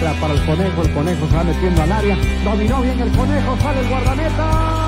para el conejo, el conejo se va metiendo al área, dominó bien el conejo, sale el guardameta.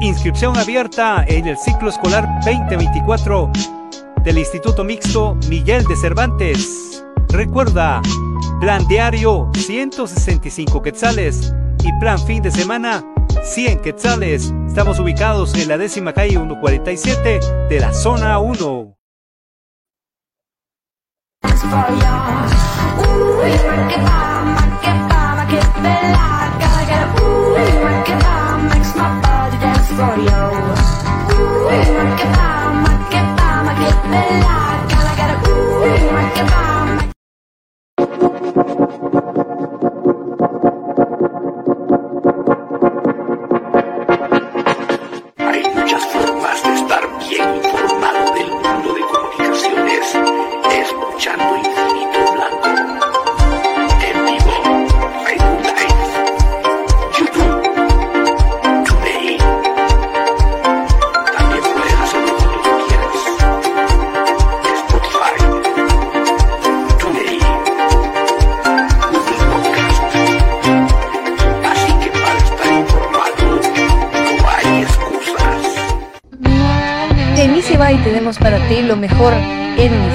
Inscripción abierta en el ciclo escolar 2024 del Instituto Mixto Miguel de Cervantes. Recuerda, plan diario 165 quetzales y plan fin de semana 100 quetzales. Estamos ubicados en la décima calle 147 de la zona 1. Lo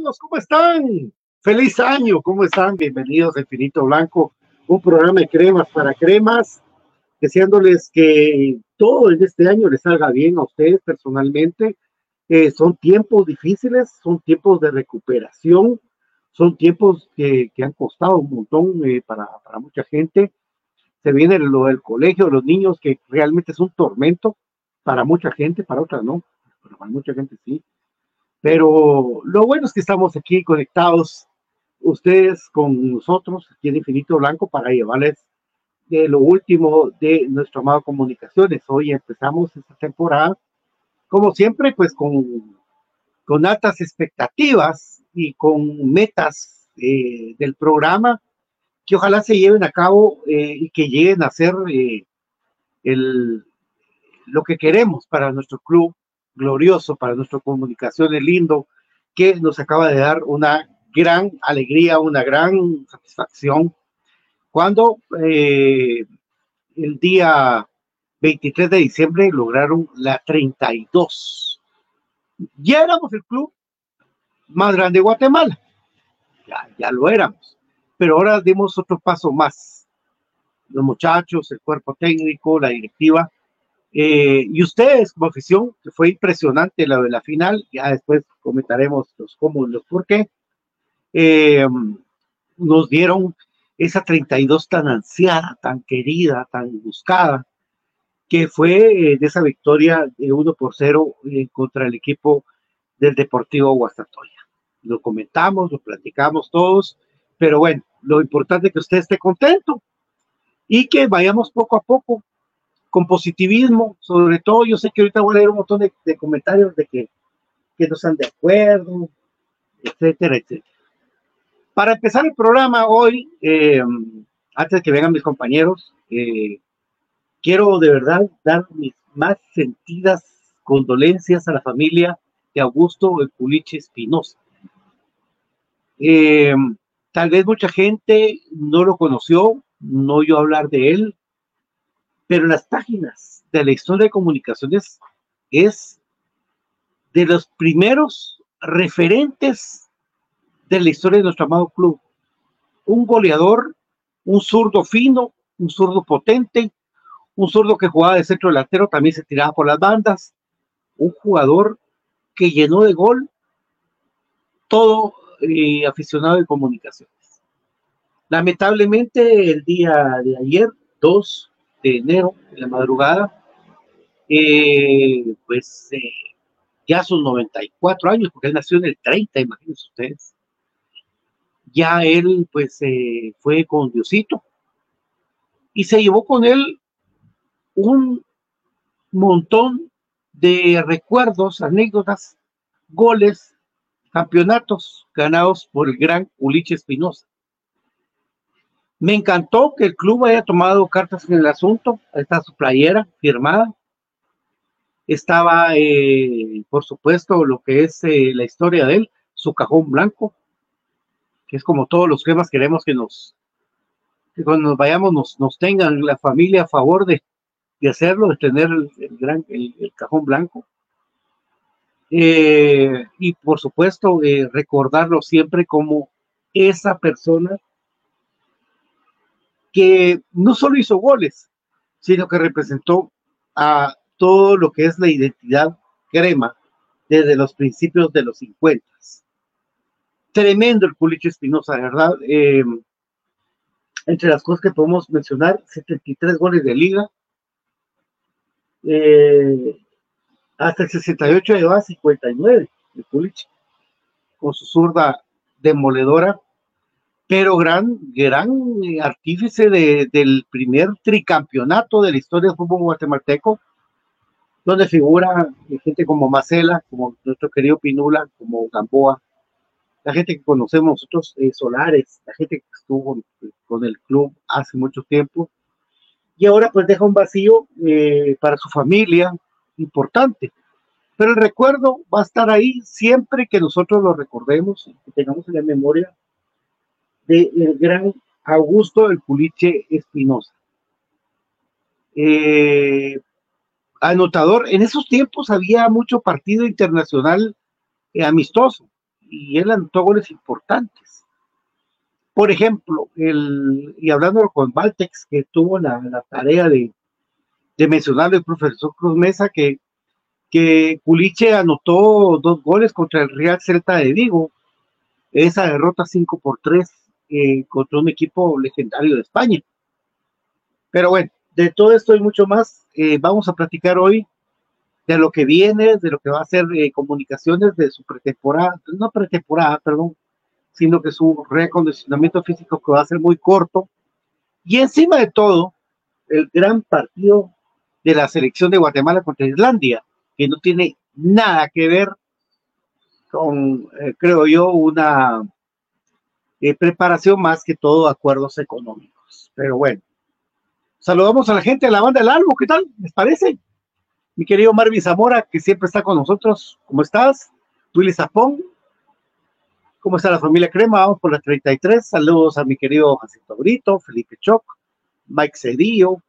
Amigos? ¿Cómo están? Feliz año, ¿cómo están? Bienvenidos a Infinito Blanco, un programa de cremas para cremas, deseándoles que todo en este año les salga bien a ustedes personalmente. Eh, son tiempos difíciles, son tiempos de recuperación, son tiempos que, que han costado un montón eh, para, para mucha gente. Se viene lo del colegio los niños, que realmente es un tormento para mucha gente, para otras no, pero para mucha gente sí pero lo bueno es que estamos aquí conectados, ustedes con nosotros, aquí en Infinito Blanco, para llevarles de lo último de nuestro amado Comunicaciones. Hoy empezamos esta temporada, como siempre, pues con, con altas expectativas y con metas eh, del programa que ojalá se lleven a cabo eh, y que lleguen a ser eh, el, lo que queremos para nuestro club glorioso para nuestra comunicación, es lindo, que nos acaba de dar una gran alegría, una gran satisfacción, cuando eh, el día 23 de diciembre lograron la 32. Ya éramos el club más grande de Guatemala, ya, ya lo éramos, pero ahora dimos otro paso más. Los muchachos, el cuerpo técnico, la directiva, eh, y ustedes como afición, que fue impresionante la de la final, ya después comentaremos los cómo y los por qué, eh, nos dieron esa 32 tan ansiada, tan querida, tan buscada, que fue eh, de esa victoria de 1 por 0 contra el equipo del Deportivo Guastatoya. Lo comentamos, lo platicamos todos, pero bueno, lo importante es que usted esté contento y que vayamos poco a poco con positivismo, sobre todo yo sé que ahorita voy a leer un montón de, comentarios de que, que, no están de acuerdo, etcétera, etcétera. Para empezar el programa hoy, eh, antes de que vengan mis compañeros, eh, quiero de verdad dar mis más sentidas condolencias a la familia de Augusto El Puliche Espinosa. Eh, tal vez mucha gente no lo conoció, no oyó hablar de él, pero las páginas de la historia de comunicaciones es de los primeros referentes de la historia de nuestro amado club. Un goleador, un zurdo fino, un zurdo potente, un zurdo que jugaba de centro delantero, también se tiraba por las bandas, un jugador que llenó de gol todo eh, aficionado de comunicaciones. Lamentablemente el día de ayer, dos de enero, en la madrugada, eh, pues eh, ya sus 94 años, porque él nació en el 30, imagínense ustedes. Ya él, pues, eh, fue con Diosito y se llevó con él un montón de recuerdos, anécdotas, goles, campeonatos ganados por el gran Uliche Espinosa. Me encantó que el club haya tomado cartas en el asunto. Ahí está su playera firmada. Estaba, eh, por supuesto, lo que es eh, la historia de él, su cajón blanco, que es como todos los temas queremos que nos, cuando nos vayamos nos, nos tengan la familia a favor de, de hacerlo, de tener el, gran, el, cajón blanco. Eh, y por supuesto, recordarlo siempre como esa persona que no solo hizo goles, sino que representó a todo lo que es la identidad crema desde los principios de los 50. tremendo el Puliche Espinosa, ¿verdad? Eh, entre las cosas que podemos mencionar, 73 goles de liga, eh, hasta el 68 llevaba 59 el Puliche, con su zurda demoledora, pero gran, gran artífice del primer tricampeonato de la historia del fútbol guatemalteco, donde figura gente como Macela, como nuestro querido Pinula, como Gamboa, la gente que conocemos nosotros, eh, Solares, la gente que estuvo con el club hace mucho tiempo, y ahora pues deja un vacío eh, para su familia importante. Pero el recuerdo va a estar ahí siempre que nosotros lo recordemos, que tengamos en la memoria del gran Augusto del Puliche Espinosa. Eh, anotador, en esos tiempos había mucho partido internacional amistoso y él anotó goles importantes. Por ejemplo, el, y hablando con Valtex, que tuvo la, tarea de, de mencionar el profesor Cruz Mesa, que, que Culiche anotó dos goles contra el Real Celta de Vigo, esa derrota 5 por 3 eh, contra un equipo legendario de España. Pero bueno, de todo esto y mucho más, eh, vamos a platicar hoy de lo que viene, de lo que va a ser eh, comunicaciones de su pretemporada, no pretemporada, perdón, sino que su reacondicionamiento físico que va a ser muy corto. Y encima de todo, el gran partido de la selección de Guatemala contra Islandia, que no tiene nada que ver con, creo yo, una eh, preparación más que todo acuerdos económicos. Pero bueno, saludamos a la gente de la banda del Albo, ¿qué tal? ¿Les parece? Mi querido Marvin Zamora, que siempre está con nosotros. ¿Cómo estás? Willy Zapón. ¿Cómo está la familia Crema? Vamos por la 33. Saludos a mi querido Jacinto Brito, Felipe Choc, Mike Cedillo,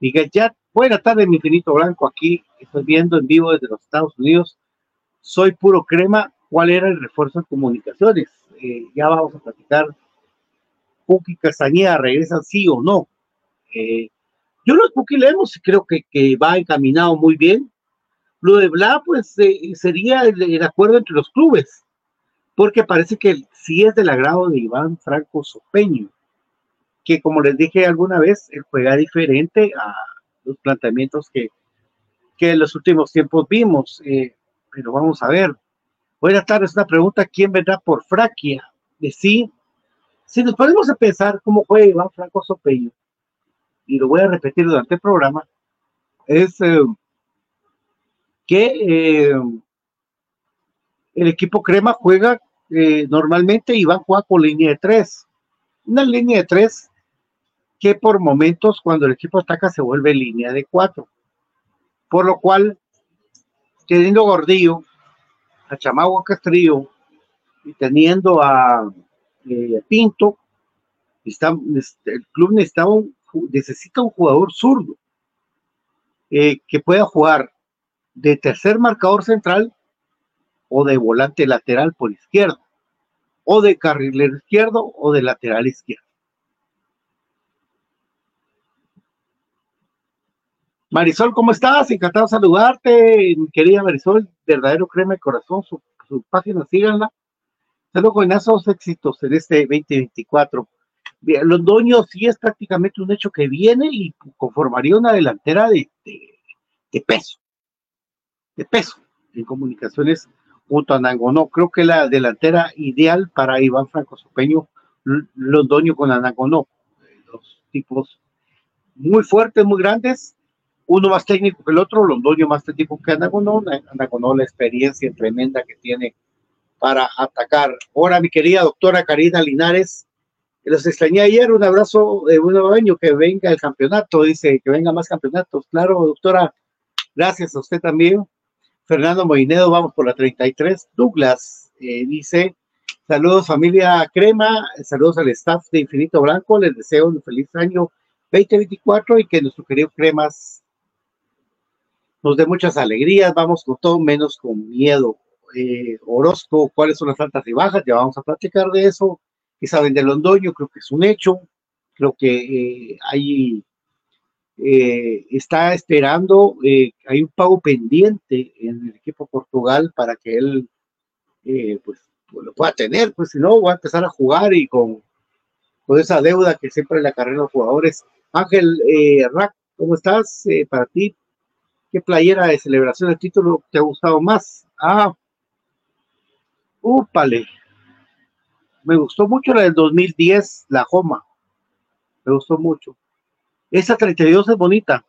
Miguel Yat. Buenas tardes, mi finito blanco. Aquí estoy viendo en vivo desde los Estados Unidos. Soy puro crema. ¿Cuál era el refuerzo de comunicaciones? Eh, ya vamos a platicar. Puki Castañeda regresan sí o no. Eh, yo los Puki leemos y creo que, que, va encaminado muy bien. Lo de Bla, pues eh, sería el, acuerdo entre los clubes, porque parece que sí es del agrado de Iván Franco Sopeño, que como les dije alguna vez, él juega diferente a los planteamientos que, que en los últimos tiempos vimos. Pero vamos a ver. Buenas tardes, una pregunta, ¿quién vendrá por Fraquia? De sí, si nos ponemos a pensar cómo juega Iván Franco Sopeño, y lo voy a repetir durante el programa, es eh, que eh, el equipo crema juega eh, normalmente y va a jugar con línea de tres. Una línea de tres que por momentos cuando el equipo ataca se vuelve línea de cuatro. Por lo cual, teniendo Gordillo, a Chamagua Castrillo y teniendo a Pinto, está, este, el club necesitaba un necesita un jugador zurdo eh, que pueda jugar de tercer marcador central o de volante lateral por izquierda, o de carrilero izquierdo o de lateral izquierdo. Marisol, ¿cómo estás? Encantado de saludarte, querida Marisol, verdadero crema de corazón, su, página, síganla. con esos éxitos en este 2024. Londoño sí es prácticamente un hecho que viene y conformaría una delantera de, peso, de peso en comunicaciones junto a Nangonó. Creo que la delantera ideal para Iván Franco Sopeño, Londoño con Anangonó. Los tipos muy fuertes, muy grandes, uno más técnico que el otro, Londoño más técnico que Anangonó, Anangonó la experiencia tremenda que tiene para atacar. Ahora, mi querida doctora Karina Linares, los extrañé ayer, un abrazo de un año, que venga el campeonato, dice, que venga más campeonatos. Claro, doctora, gracias a usted también. Fernando Moinedo, vamos por la 33. Douglas eh, dice, saludos familia Crema, saludos al staff de Infinito Blanco, les deseo un feliz año 2024 y que nuestro querido Cremas nos dé muchas alegrías, vamos con todo menos con miedo. Eh, Orozco, ¿cuáles son las altas y bajas? Ya vamos a platicar de eso saben de Londoño, creo que es un hecho, creo que eh, ahí eh, está esperando, eh, hay un pago pendiente en el equipo Portugal para que él pues, pueda tener, pues si no, voy a empezar a jugar y con, con esa deuda que siempre le carrera a los jugadores. Ángel eh, Rack, ¿cómo estás? Eh, para ti, ¿qué playera de celebración de título te ha gustado más? Ah, úpale. Me gustó mucho la del 2010, la Joma. Me gustó mucho. Esa 32 es bonita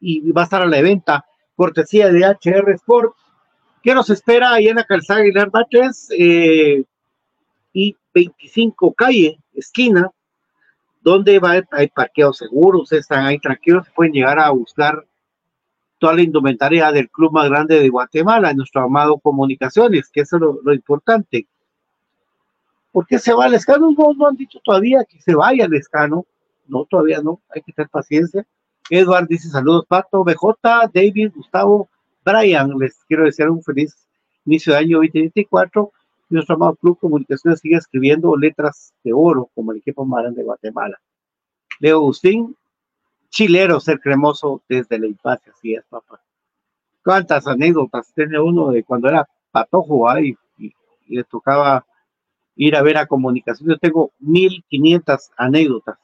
y va a estar a la venta, cortesía de HR Sport. ¿Qué nos espera ahí en la calzada Aguilar Baches eh, y 25 calle, esquina, donde va, hay parqueos seguros, están ahí tranquilos, pueden llegar a buscar toda la indumentaria del club más grande de Guatemala, nuestro amado Comunicaciones, que eso es lo, importante. ¿Por qué se va al escano? No, no han dicho todavía que se vaya al escano. No, todavía no, hay que tener paciencia. Edward dice saludos, Pato, BJ, David, Gustavo, Brian, les quiero desear un feliz inicio de año 2024. Nuestro amado Club Comunicaciones sigue escribiendo letras de oro como el equipo más grande de Guatemala. Leo Agustín, chilero ser cremoso desde la infancia, así es, papá. ¿Cuántas anécdotas tiene uno de cuando era patojo ahí y, le tocaba ir a ver a comunicación? Yo tengo 1500 anécdotas.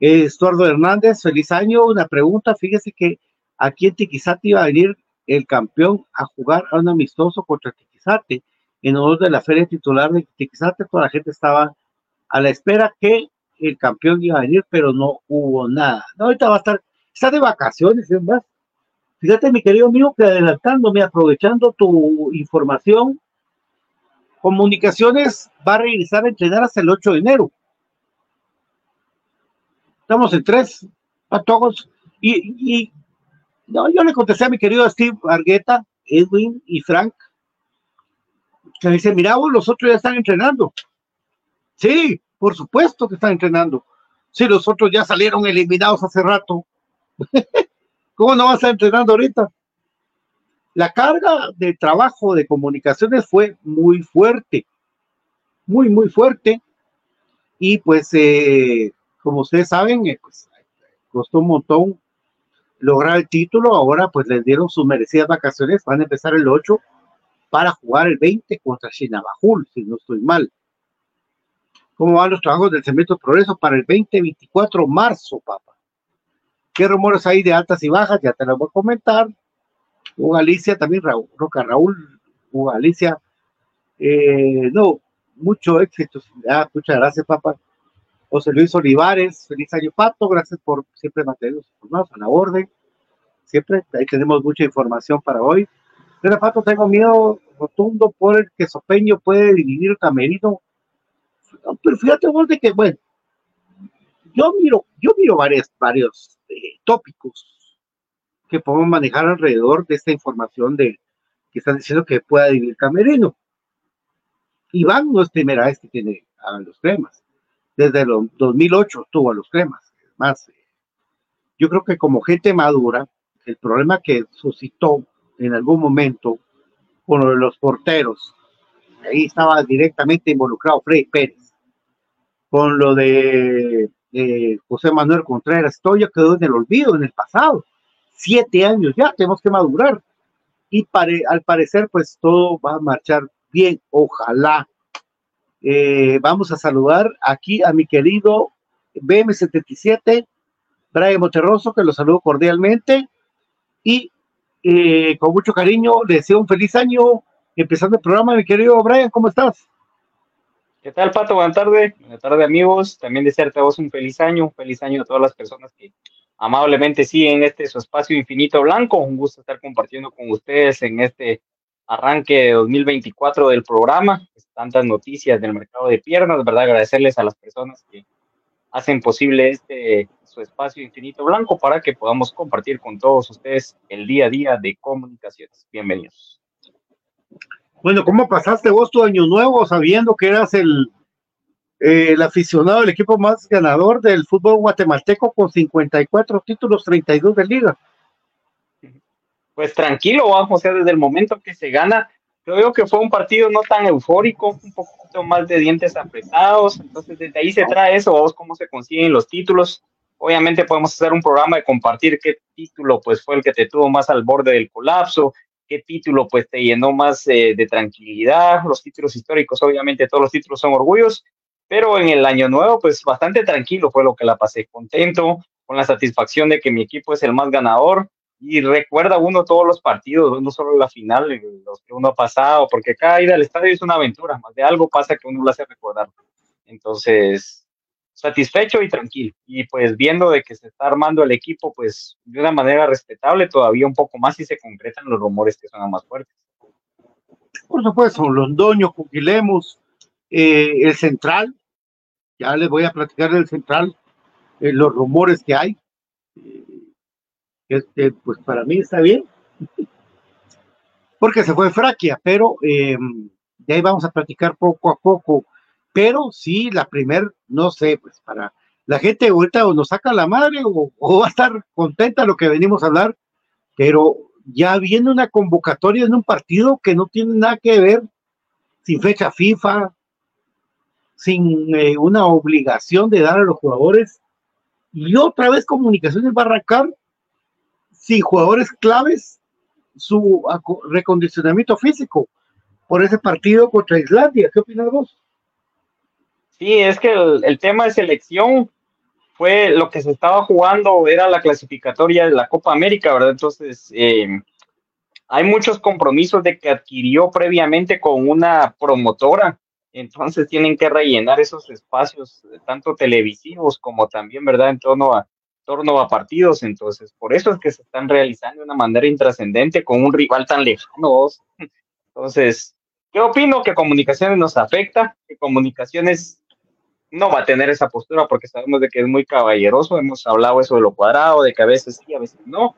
Estuardo Hernández, feliz año. Una pregunta, fíjese que aquí en Tiquizate iba a venir el campeón a jugar a un amistoso contra Tiquizate en honor de la feria titular de Tiquizate. Toda la gente estaba a la espera que el campeón iba a venir, pero no hubo nada. No, ahorita va a estar, está de vacaciones, es más. Fíjate, mi querido amigo, que adelantándome, aprovechando tu información, Comunicaciones va a regresar a entrenar hasta el 8 de enero. Estamos en tres, a todos. Y, y yo le contesté a mi querido Steve Argueta, Edwin y Frank, que me dice, mira, vos, los otros ya están entrenando. Sí, por supuesto que están entrenando. Si los otros ya salieron eliminados hace rato, ¿cómo no van a estar entrenando ahorita? La carga de trabajo de comunicaciones fue muy fuerte, muy, muy fuerte. Y pues, eh, como ustedes saben, eh, pues, costó un montón lograr el título. Ahora, pues, les dieron sus merecidas vacaciones. Van a empezar el 8 para jugar el 20 contra Chinabajul, si no estoy mal cómo van los trabajos del Cemento Progreso para el 2024 marzo, papá. ¿Qué rumores hay de altas y bajas? Ya te lo voy a comentar. Hugo Alicia, también Roca Raúl, Hugo Alicia. Eh, no, mucho éxito. Ah, muchas gracias, papá. José Luis Olivares, feliz año, Pato. Gracias por siempre mantenernos informados a la orden. Siempre, ahí tenemos mucha información para hoy. Pero, Pato, tengo miedo rotundo por el que Sopeño puede dividir el camerino pero fíjate vos de que, bueno, yo miro, yo miro varios, varios eh, tópicos que podemos manejar alrededor de esta información de que están diciendo que pueda vivir Camerino. Iván no es primera vez que tiene a los cremas. Desde el 2008 tuvo a los cremas. Más, eh, yo creo que como gente madura, el problema que suscitó en algún momento con los porteros, ahí estaba directamente involucrado Freddy Pérez con lo de José Manuel Contreras, esto ya quedó en el olvido, en el pasado. Siete años ya, tenemos que madurar. Y al parecer, pues todo va a marchar bien, ojalá. Eh, vamos a saludar aquí a mi querido BM77, Brian Monterroso, que lo saludo cordialmente. Y eh, con mucho cariño le deseo un feliz año empezando el programa, mi querido Brian, ¿cómo estás? ¿Qué tal, Pato? Buenas tardes. Buenas tardes, amigos. También desearte a vos un feliz año, un feliz año a todas las personas que amablemente siguen este su espacio infinito blanco. Un gusto estar compartiendo con ustedes en este arranque de 2024 del programa. Tantas noticias del mercado de piernas, ¿verdad? Agradecerles a las personas que hacen posible este su espacio infinito blanco para que podamos compartir con todos ustedes el día a día de comunicaciones. Bienvenidos. Bueno, ¿cómo pasaste vos tu año nuevo sabiendo que eras el, eh, el aficionado del equipo más ganador del fútbol guatemalteco con 54 títulos, 32 de liga? Pues tranquilo, vamos, o sea, desde el momento que se gana, creo que fue un partido no tan eufórico, un poquito más de dientes apretados, entonces desde ahí se trae eso, vos cómo se consiguen los títulos. Obviamente podemos hacer un programa de compartir qué título pues fue el que te tuvo más al borde del colapso, qué título pues te llenó más eh, de tranquilidad, los títulos históricos, obviamente todos los títulos son orgullos, pero en el año nuevo pues bastante tranquilo fue lo que la pasé, contento, con la satisfacción de que mi equipo es el más ganador y recuerda uno todos los partidos, no solo la final, los que uno ha pasado, porque cada ida al estadio es una aventura, más de algo pasa que uno lo hace recordar. Entonces, satisfecho y tranquilo. Y pues viendo de que se está armando el equipo, pues de una manera respetable, todavía un poco más y se concretan los rumores que son más fuertes. Por supuesto, Londoño, Cuquilemos, eh, el central, ya les voy a platicar del central, eh, los rumores que hay. Eh, este, pues para mí está bien, porque se fue Fraquia, pero de ahí vamos a platicar poco a poco pero sí, la primer, no sé, pues para la gente ahorita o nos saca la madre o, va a estar contenta lo que venimos a hablar, pero ya viene una convocatoria en un partido que no tiene nada que ver, sin fecha FIFA, sin eh, una obligación de dar a los jugadores, y otra vez Comunicaciones va a arrancar sin jugadores claves su recondicionamiento físico por ese partido contra Islandia. ¿Qué opinas vos? Sí, es que el, tema de selección fue lo que se estaba jugando, era la clasificatoria de la Copa América, ¿verdad? Entonces, eh, hay muchos compromisos de que adquirió previamente con una promotora, entonces tienen que rellenar esos espacios, tanto televisivos como también, ¿verdad? En torno a, torno a partidos, entonces, por eso es que se están realizando de una manera intrascendente con un rival tan lejano. Entonces, ¿qué opino? Que comunicaciones nos afecta, que comunicaciones no va a tener esa postura porque sabemos de que es muy caballeroso, hemos hablado eso de lo cuadrado, de que a veces sí, a veces no,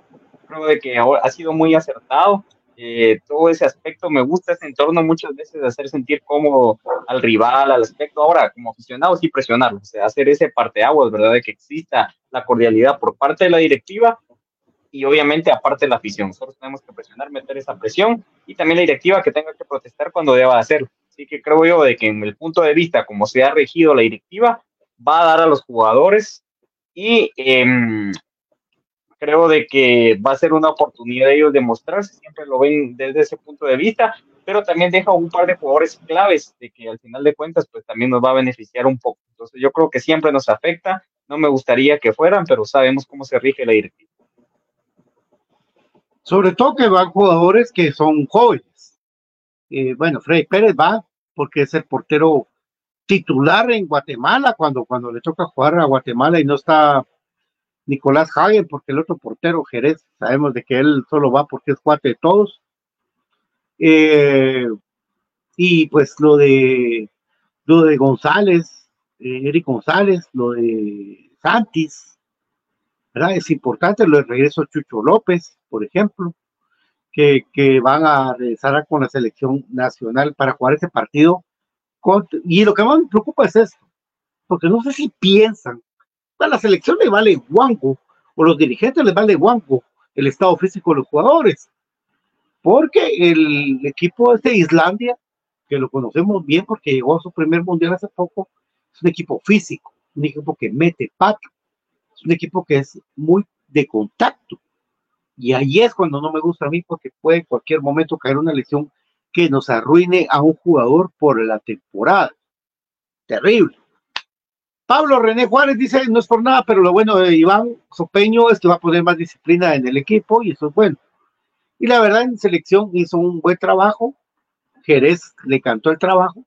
creo de que ha sido muy acertado, eh, todo ese aspecto me gusta ese entorno muchas veces de hacer sentir cómodo al rival, al aspecto, ahora como aficionado sí presionarlo, o sea, hacer ese parteaguas, ¿verdad? De que exista la cordialidad por parte de la directiva y obviamente aparte de la afición, nosotros tenemos que presionar, meter esa presión y también la directiva que tenga que protestar cuando deba hacerlo. Así que creo yo de que en el punto de vista como se ha regido la directiva, va a dar a los jugadores y em, creo de que va a ser una oportunidad de ellos de mostrarse, siempre lo ven desde ese punto de vista, pero también deja un par de jugadores claves de que al final de cuentas pues también nos va a beneficiar un poco. Entonces yo creo que siempre nos afecta, no me gustaría que fueran, pero sabemos cómo se rige la directiva. Sobre todo que van jugadores que son jóvenes eh, bueno, Freddy Pérez va porque es el portero titular en Guatemala cuando, cuando le toca jugar a Guatemala y no está Nicolás Hagen porque el otro portero Jerez, sabemos de que él solo va porque es cuate de todos. Eh, y pues lo de lo de González, eh, Eric González, lo de Santis, ¿verdad? Es importante lo de regreso Chucho López, por ejemplo que, van a regresar con la selección nacional para jugar ese partido. y lo que más me preocupa es esto, porque no sé si piensan, a la selección le vale guango, o los dirigentes les vale guango el estado físico de los jugadores, porque el equipo de Islandia, que lo conocemos bien porque llegó a su primer mundial hace poco, es un equipo físico, un equipo que mete pato, es un equipo que es muy de contacto y ahí es cuando no me gusta a mí porque puede en cualquier momento caer una lesión que nos arruine a un jugador por la temporada. Terrible. Pablo René Juárez dice, no es por nada, pero lo bueno de Iván Sopeño es que va a poner más disciplina en el equipo y eso es bueno. Y la verdad, en selección hizo un buen trabajo. Jerez le cantó el trabajo.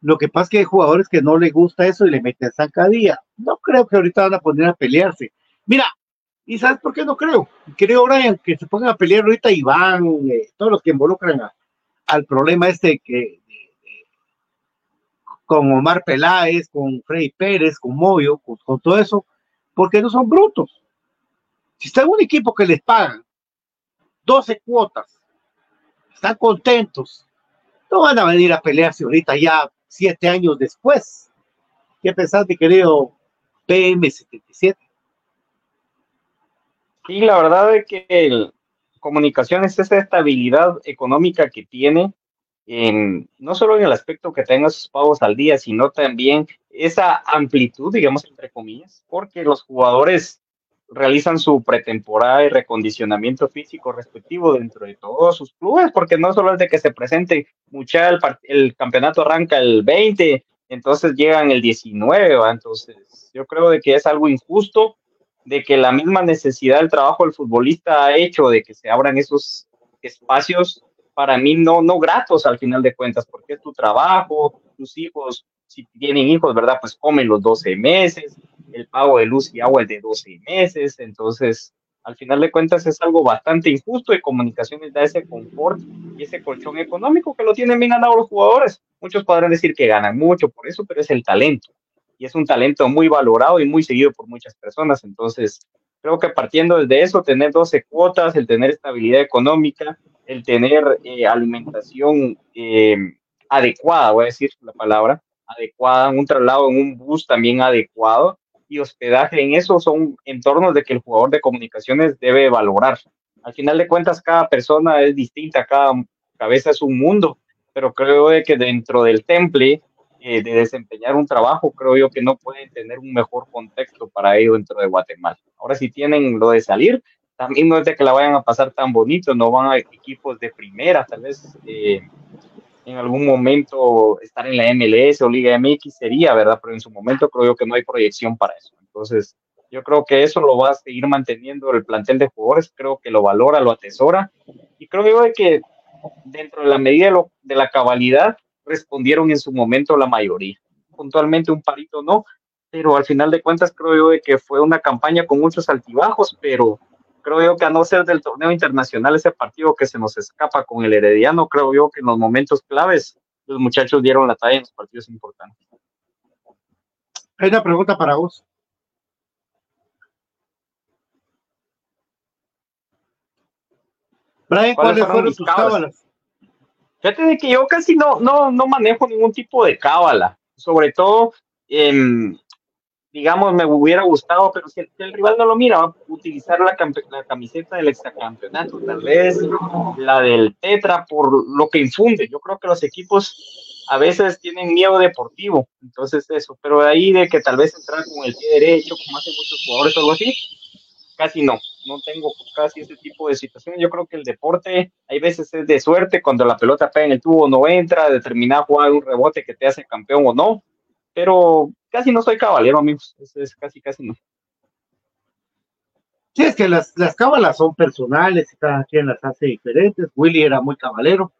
Lo que pasa es que hay jugadores que no le gusta eso y le meten zancadilla. No creo que ahorita van a poner a pelearse. Mira, ¿Y sabes por qué no creo? Creo, Brian, que se pongan a pelear ahorita Iván, eh, todos los que involucran al problema este que con Omar Peláez, con Freddy Pérez, con Moyo, con, todo eso, porque no son brutos. Si está en un equipo que les pagan 12 cuotas, están contentos, no van a venir a pelearse ahorita ya siete años después. ¿Qué pensás, mi querido PM77? Sí, la verdad es que el, comunicación es esa estabilidad económica que tiene, en, no solo en el aspecto que tenga sus pagos al día, sino también esa amplitud, digamos, entre comillas, porque los jugadores realizan su pretemporada y recondicionamiento físico respectivo dentro de todos sus clubes, porque no solo es de que se presente, mucha el, el campeonato arranca el 20, entonces llegan el 19, entonces yo creo de que es algo injusto, de que la misma necesidad del trabajo del futbolista ha hecho de que se abran esos espacios para mí no, no gratos al final de cuentas, porque es tu trabajo, tus hijos, si tienen hijos, ¿verdad? Pues comen los 12 meses, el pago de luz y agua es de 12 meses, entonces al final de cuentas es algo bastante injusto y comunicaciones da ese confort y ese colchón económico que lo tienen bien ganado los jugadores. Muchos podrán decir que ganan mucho por eso, pero es el talento y es un talento muy valorado y muy seguido por muchas personas. Entonces, creo que partiendo desde eso, tener 12 cuotas, el tener estabilidad económica, el tener eh, alimentación eh, adecuada, voy a decir la palabra, adecuada, un traslado en un bus también adecuado, y hospedaje en eso son entornos de que el jugador de comunicaciones debe valorar. Al final de cuentas, cada persona es distinta, cada cabeza es un mundo, pero creo de que dentro del temple eh, de desempeñar un trabajo, creo yo que no pueden tener un mejor contexto para ello dentro de Guatemala. Ahora, si tienen lo de salir, también no es de que la vayan a pasar tan bonito, no van a equipos de primera, tal vez eh, en algún momento estar en la MLS o Liga MX sería, ¿verdad? Pero en su momento creo yo que no hay proyección para eso. Entonces, yo creo que eso lo va a seguir manteniendo el plantel de jugadores, creo que lo valora, lo atesora, y creo yo que dentro de la medida de, lo, de la cabalidad respondieron en su momento la mayoría. Puntualmente un parito no, pero al final de cuentas creo yo de que fue una campaña con muchos altibajos, pero creo yo que a no ser del torneo internacional, ese partido que se nos escapa con el Herediano, creo yo que en los momentos claves los muchachos dieron la talla en los partidos importantes. Hay una pregunta para vos. Brian, ¿cuáles, fueron tus cábalas? Fíjate de que yo casi no, no, no manejo ningún tipo de cábala, sobre todo en digamos, me hubiera gustado, pero si el, rival no lo mira, utilizar la, la, camiseta del extracampeonato, tal vez la del Tetra, por lo que infunde. Yo creo que los equipos a veces tienen miedo deportivo, entonces eso, pero de ahí de que tal vez entrar con el pie derecho, como hacen muchos jugadores o algo así, casi no, no tengo casi ese tipo de situaciones. Yo creo que el deporte hay veces es de suerte, cuando la pelota pega en el tubo no entra, determinar jugar un rebote que te hace campeón o no, pero casi no soy caballero, amigos. Es, casi, casi no. Sí, es que las, las cábalas son personales y cada quien las hace diferentes. Willy era muy cabalero.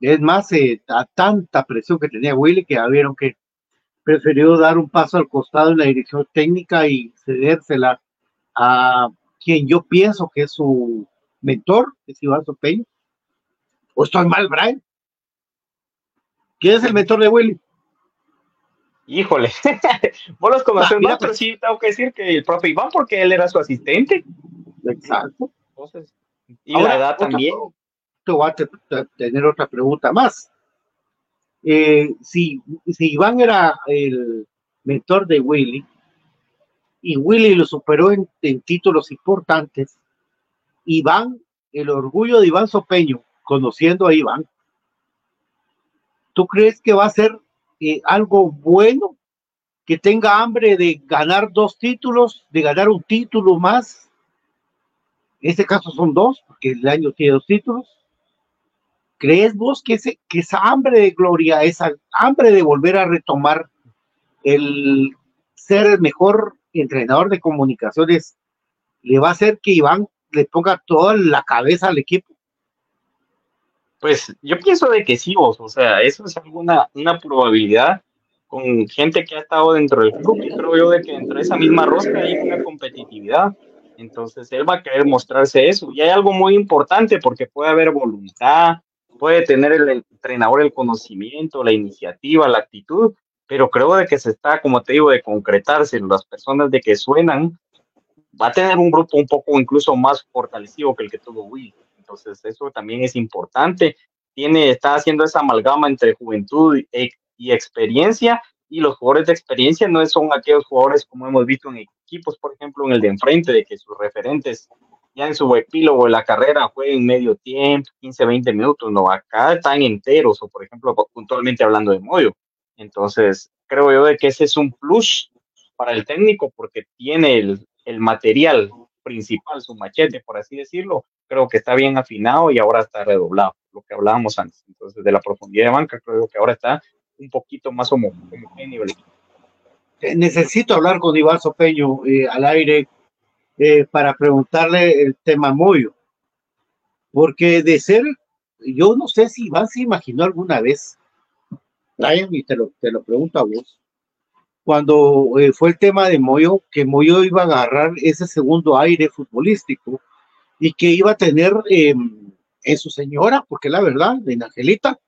Es más, eh, a tanta presión que tenía Willy que ya vieron que prefirió dar un paso al costado en la dirección técnica y cedérsela a quien yo pienso que es su mentor, que es Iván Sopeño. ¿O estoy mal, Brian? ¿Quién es el mentor de Willy? Híjole, vos los conoces ah, pero sí tengo que decir que el profe Iván, porque él era su asistente. Exacto. Entonces, y la edad también. Te voy a tener otra pregunta más. Eh, si, si Iván era el mentor de Willy y Willy lo superó en, en títulos importantes, Iván, el orgullo de Iván Sopeño, conociendo a Iván, ¿tú crees que va a ser algo bueno, que tenga hambre de ganar dos títulos, de ganar un título más. En este caso son dos, porque el año tiene dos títulos. ¿Crees vos que, ese, que esa hambre de gloria, esa hambre de volver a retomar el ser el mejor entrenador de comunicaciones, le va a hacer que Iván le ponga toda la cabeza al equipo? Pues yo pienso de que sí, vos, o sea, eso es alguna una probabilidad con gente que ha estado dentro del club y creo yo de que dentro de esa misma rosca hay una competitividad. Entonces él va a querer mostrarse eso. Y hay algo muy importante porque puede haber voluntad, puede tener el entrenador el conocimiento, la iniciativa, la actitud, pero creo de que se está, como te digo, de concretarse las personas de que suenan, va a tener un grupo un poco incluso más fortalecido que el que tuvo Will. Entonces, eso también es importante. Tiene, está haciendo esa amalgama entre juventud y, experiencia, y los jugadores de experiencia no son aquellos jugadores como hemos visto en equipos, por ejemplo, en el de enfrente, de que sus referentes ya en su epílogo de la carrera jueguen medio tiempo, 15, 20 minutos, no, acá están enteros, o por ejemplo, puntualmente hablando de Moyo. Entonces, creo yo de que ese es un plus para el técnico porque tiene el material principal, su machete, por así decirlo, creo que está bien afinado y ahora está redoblado, lo que hablábamos antes. Entonces, de la profundidad de banca, creo que ahora está un poquito más homogéneo. Eh, necesito hablar con Iván Sopeño eh, al aire eh, para preguntarle el tema Moyo, porque de ser, yo no sé si Iván se imaginó alguna vez, Brian, y te lo, te lo pregunto a vos, cuando fue el tema de Moyo, que Moyo iba a agarrar ese segundo aire futbolístico y que iba a tener em, en su señora, porque la verdad, en Angelita,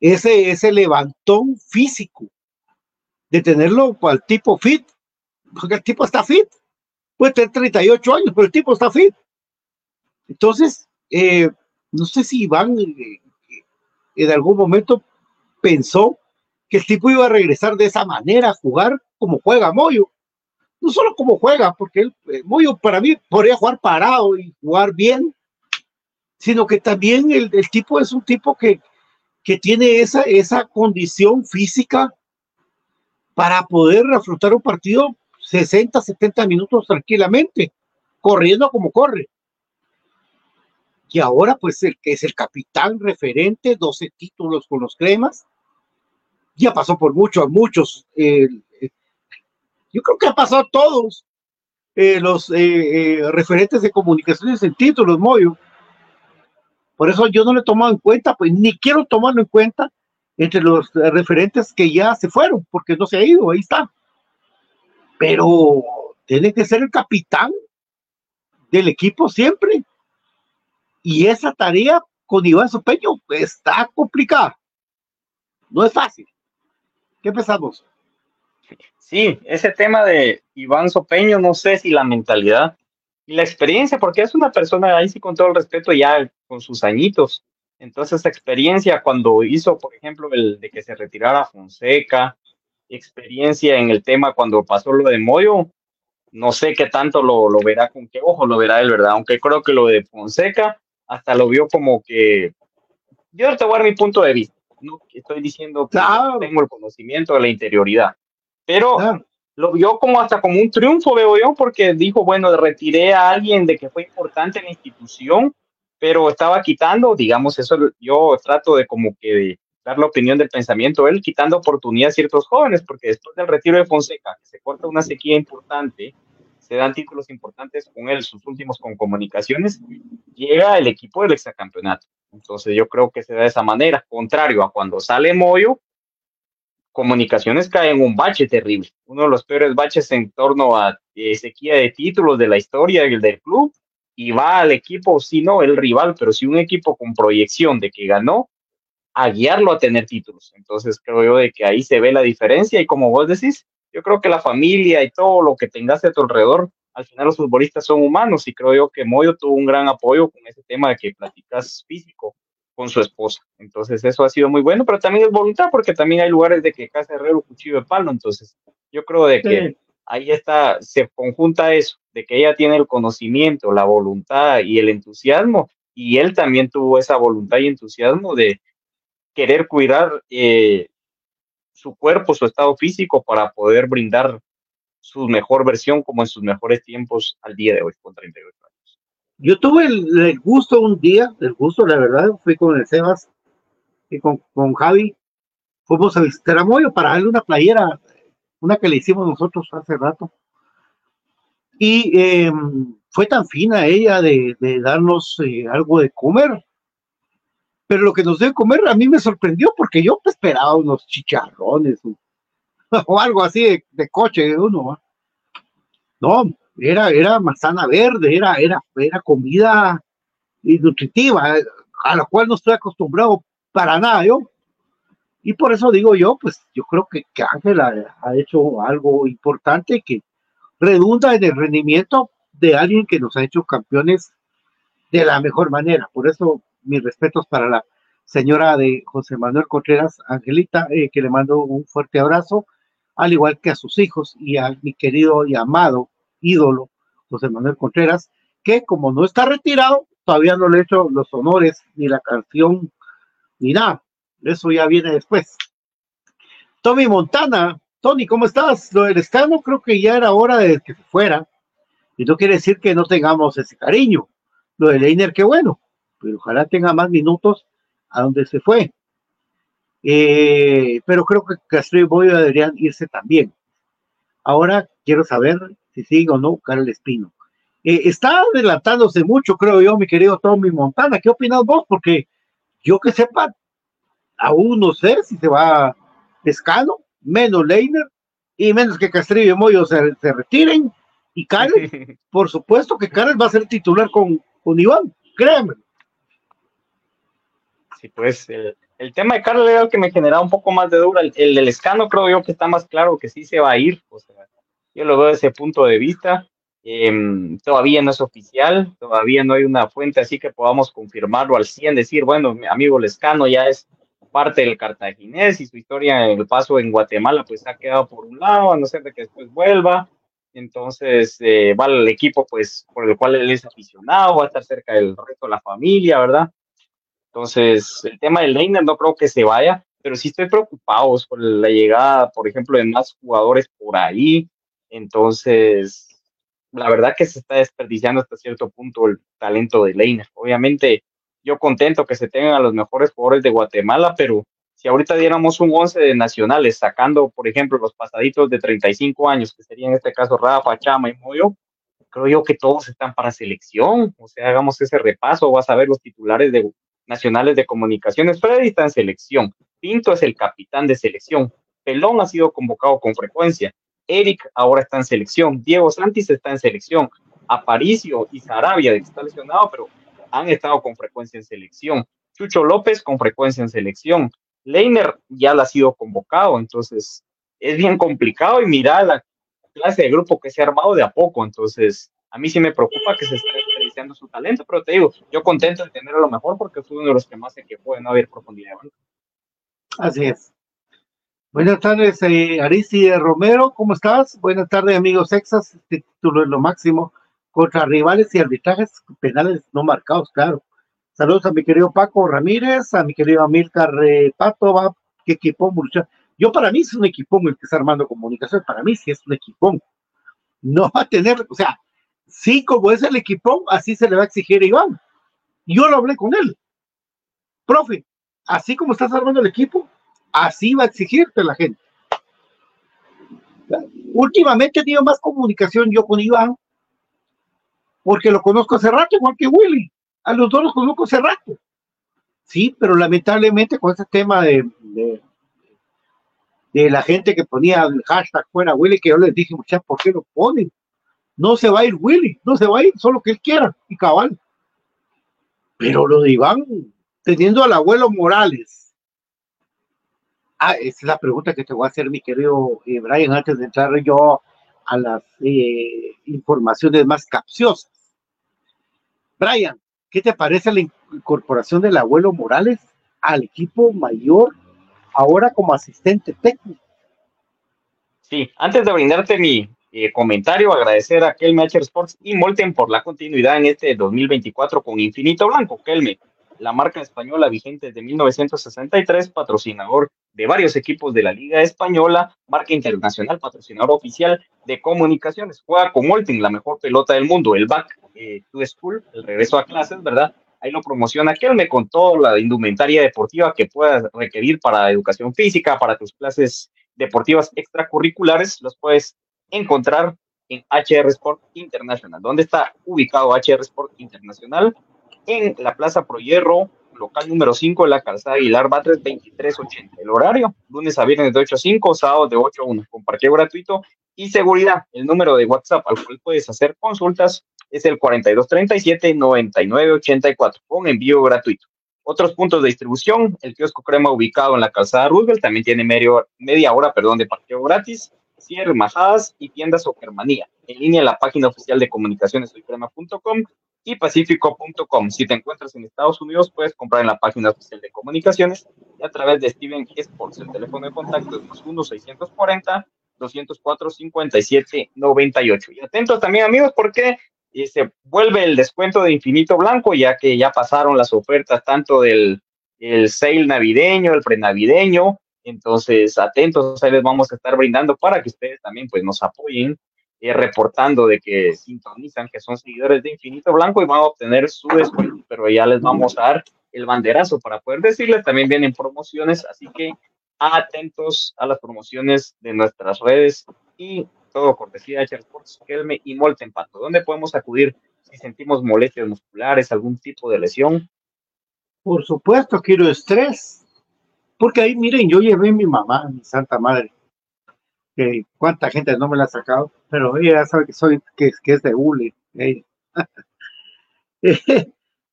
ese, ese levantón físico de tenerlo al tipo fit, porque el tipo está fit, puede tener 38 años, pero el tipo está fit. Entonces, eh, no sé si Iván eh, en algún momento pensó que el tipo iba a regresar de esa manera a jugar como juega Moyo. No solo como juega, porque el eh, Moyo para mí podría jugar parado y jugar bien, sino que también el, el tipo es un tipo que, que tiene esa, esa condición física para poder afrontar un partido 60, 70 minutos tranquilamente, corriendo como corre. Y ahora, pues, el es el capitán referente, 12 títulos con los cremas, ya pasó por muchos, muchos. Eh, yo creo que ha pasado a todos eh, los eh, referentes de comunicaciones en títulos, Moyo. Por eso yo no le he tomado en cuenta, pues ni quiero tomarlo en cuenta entre los referentes que ya se fueron, porque no se ha ido, ahí está. Pero tiene que ser el capitán del equipo siempre. Y esa tarea con Iván Sopeño está complicada. No es fácil. ¿Qué pensamos? Sí, ese tema de Iván Sopeño, no sé si la mentalidad y la experiencia, porque es una persona, ahí sí con todo el respeto, ya con sus añitos, entonces, esa experiencia cuando hizo, por ejemplo, el de que se retirara Fonseca, experiencia en el tema cuando pasó lo de Moyo, no sé qué tanto lo, lo verá, con qué ojo lo verá él, ¿verdad? Aunque creo que lo de Fonseca hasta lo vio como que. Yo te voy a dar mi punto de vista. No estoy diciendo que tengo el conocimiento de la interioridad, pero lo vio como hasta como un triunfo, veo yo, porque dijo, bueno, retiré a alguien de que fue importante en la institución pero estaba quitando, digamos, eso yo trato de como que dar la opinión del pensamiento, él quitando oportunidad a ciertos jóvenes, porque después del retiro de Fonseca, que se corta una sequía importante, se dan títulos importantes con él, sus últimos con comunicaciones, llega el equipo del exacampeonato. Entonces yo creo que se da de esa manera, contrario a cuando sale Moyo, comunicaciones cae en un bache terrible, uno de los peores baches en torno a eh, sequía de títulos de la historia del, club, y va al equipo, si no el rival, pero si un equipo con proyección de que ganó, a guiarlo a tener títulos. Entonces creo yo de que ahí se ve la diferencia y como vos decís, yo creo que la familia y todo lo que tengas a tu alrededor, al final los futbolistas son humanos y creo yo que Moyo tuvo un gran apoyo con ese tema de que platicas físico con su esposa. Entonces eso ha sido muy bueno, pero también es voluntad porque también hay lugares de que casa herrero, cuchillo de palo. Entonces yo creo de que ahí está, se conjunta eso, de que ella tiene el conocimiento, la voluntad y el entusiasmo, y él también tuvo esa voluntad y entusiasmo de querer cuidar eh, su cuerpo, su estado físico, para poder brindar su mejor versión como en sus mejores tiempos al día de hoy, con 38 años. Yo tuve el, gusto un día, el gusto, la verdad, fui con el Sebas y con, con Javi, fuimos a visitar a Moyo para darle una playera una que le hicimos nosotros hace rato. Y em, fue tan fina ella de, darnos eh, algo de comer. Pero lo que nos dio de comer a mí me sorprendió porque yo esperaba unos chicharrones o, algo así de, coche de uno. No, era, era manzana verde, era, era, era comida nutritiva, a la cual no estoy acostumbrado para nada yo. Y por eso digo yo, pues yo creo que, que Ángel ha, hecho algo importante que redunda en el rendimiento de alguien que nos ha hecho campeones de la mejor manera. Por eso mis respetos para la señora de José Manuel Contreras, Angelita, eh, que le mando un fuerte abrazo, al igual que a sus hijos y a mi querido y amado ídolo, José Manuel Contreras, que como no está retirado, todavía no le he hecho los honores, ni la canción, ni nada. Eso ya viene después. Tommy Montana, Tony, ¿cómo estás? Lo del Escano creo que ya era hora de que se fuera. Y no quiere decir que no tengamos ese cariño. Lo de Leiner, qué bueno. Pero ojalá tenga más minutos a donde se fue. Eh, pero creo que Castro y Boyo deberían irse también. Ahora quiero saber si sigue o no Carl Espino. Eh, está adelantándose mucho, creo yo, mi querido Tommy Montana. ¿Qué opinas vos? Porque yo que sepa, aún no sé si se va Escano, menos Leiner y menos que Castrillo y Moyo se, retiren. Y Karel, por supuesto que Karel va a ser titular con, con Iván, créanme. Sí, pues el, tema de Karel era el que me generaba un poco más de duda. El, del escano creo yo que está más claro que sí se va a ir. yo lo veo desde ese punto de vista. Em, todavía no es oficial, todavía no hay una fuente así que podamos confirmarlo al 100, decir, bueno, mi amigo Lescano ya es parte del cartaginés y su historia en el paso en Guatemala pues ha quedado por un lado, a no ser de que después vuelva. Entonces eh, va al equipo pues por el cual él es aficionado, va a estar cerca del resto de la familia, ¿verdad? Entonces el tema del Leiner no creo que se vaya, pero sí estoy preocupado por la llegada, por ejemplo, de más jugadores por ahí. Entonces, la verdad que se está desperdiciando hasta cierto punto el talento de Leiner. Obviamente yo contento que se tengan a los mejores jugadores de Guatemala, pero si ahorita diéramos un 11 de nacionales, sacando, por ejemplo, los pasaditos de 35 años, que sería en este caso Rafa, Chama y Moyo, creo yo que todos están para selección. O sea, hagamos ese repaso, vas a ver los titulares de nacionales de comunicaciones. Freddy está en selección, Pinto es el capitán de selección, Pelón ha sido convocado con frecuencia, Eric ahora está en selección, Diego Santis está en selección, Aparicio y Sarabia, está lesionado, pero han estado con frecuencia en selección. Chucho López con frecuencia en selección. Leiner ya la ha sido convocado, entonces es bien complicado y mira la clase de grupo que se ha armado de a poco, entonces a mí sí me preocupa que se esté desperdiciando su talento, pero te digo, yo contento de tenerlo lo mejor porque fue uno de los que más se quejó de no haber profundidad. Así es. Buenas tardes, eh, Romero, ¿cómo estás? Buenas tardes, amigos Texas, título es lo máximo contra rivales y arbitrajes penales no marcados, claro. Saludos a mi querido Paco Ramírez, a mi querido Amilcar Pato, qué equipo, Yo para mí es un equipón el que está armando comunicación, para mí sí es un equipón. No va a tener, o sea, sí como es el equipón, así se le va a exigir a Iván. Yo lo hablé con él. Profe, así como estás armando el equipo, así va a exigirte la gente. Últimamente he tenido más comunicación yo con Iván porque lo conozco hace rato, igual que Willy. A los dos los conozco hace rato. Sí, pero lamentablemente con ese tema de, de, la gente que ponía el hashtag fuera Willy, que yo les dije, muchachos, ¿por qué lo ponen? No se va a ir Willy, no se va a ir, solo que él quiera, y cabal. Pero lo de Iván, teniendo al abuelo Morales. Ah, esa es la pregunta que te voy a hacer, mi querido eh, Brian, antes de entrar yo a las eh, informaciones más capciosas. Brian, ¿qué te parece la incorporación del abuelo Morales al equipo mayor ahora como asistente técnico? Sí, antes de brindarte mi eh, comentario, agradecer a Kelme H Sports y Molten por la continuidad en este 2024 con Infinito Blanco. Kelme, la marca española vigente desde 1963, patrocinador de varios equipos de la Liga Española, marca internacional, patrocinador oficial de comunicaciones. Juega con Molten, la mejor pelota del mundo, el back eh, to school, el regreso a clases, ¿verdad? Ahí lo promociona Kelme con toda la indumentaria deportiva que puedas requerir para educación física, para tus clases deportivas extracurriculares, los puedes encontrar en HR Sport International. ¿Dónde está ubicado HR Sport Internacional? en la Plaza Prohierro, local número 5 de la calzada Aguilar Batres 2380. El horario, lunes a viernes de 8 a 5, sábados de 8 a 1, con parqueo gratuito y seguridad. El número de WhatsApp al cual puedes hacer consultas es el 4237-9984, con envío gratuito. Otros puntos de distribución, el kiosco crema ubicado en la calzada Roosevelt también tiene media hora perdón, de parqueo gratis, cierre, majadas y tiendas o germanía. En línea la página oficial de comunicaciones soycrema.com y pacífico.com. Si te encuentras en Estados Unidos, puedes comprar en la página oficial de comunicaciones y a través de Steven Sports. El teléfono de contacto es más 1-640-204-5798. Y atentos también, amigos, porque eh, se vuelve el descuento de infinito blanco, ya que ya pasaron las ofertas tanto del el sale navideño, el prenavideño, Entonces, atentos, ahí les vamos a estar brindando para que ustedes también pues nos apoyen eh, reportando de que sintonizan, que son seguidores de Infinito Blanco y van a obtener su descuento, pero ya les vamos a dar el banderazo para poder decirles, también vienen promociones, así que atentos a las promociones de nuestras redes y todo cortesía de Sports, Kelme y Molten Pato. ¿Dónde podemos acudir si sentimos molestias musculares, algún tipo de lesión? Por supuesto, quiero estrés. Porque ahí, miren, yo llevé a mi mamá, mi santa madre, que cuánta gente no me la ha sacado, pero ella sabe que soy, que, es de hule.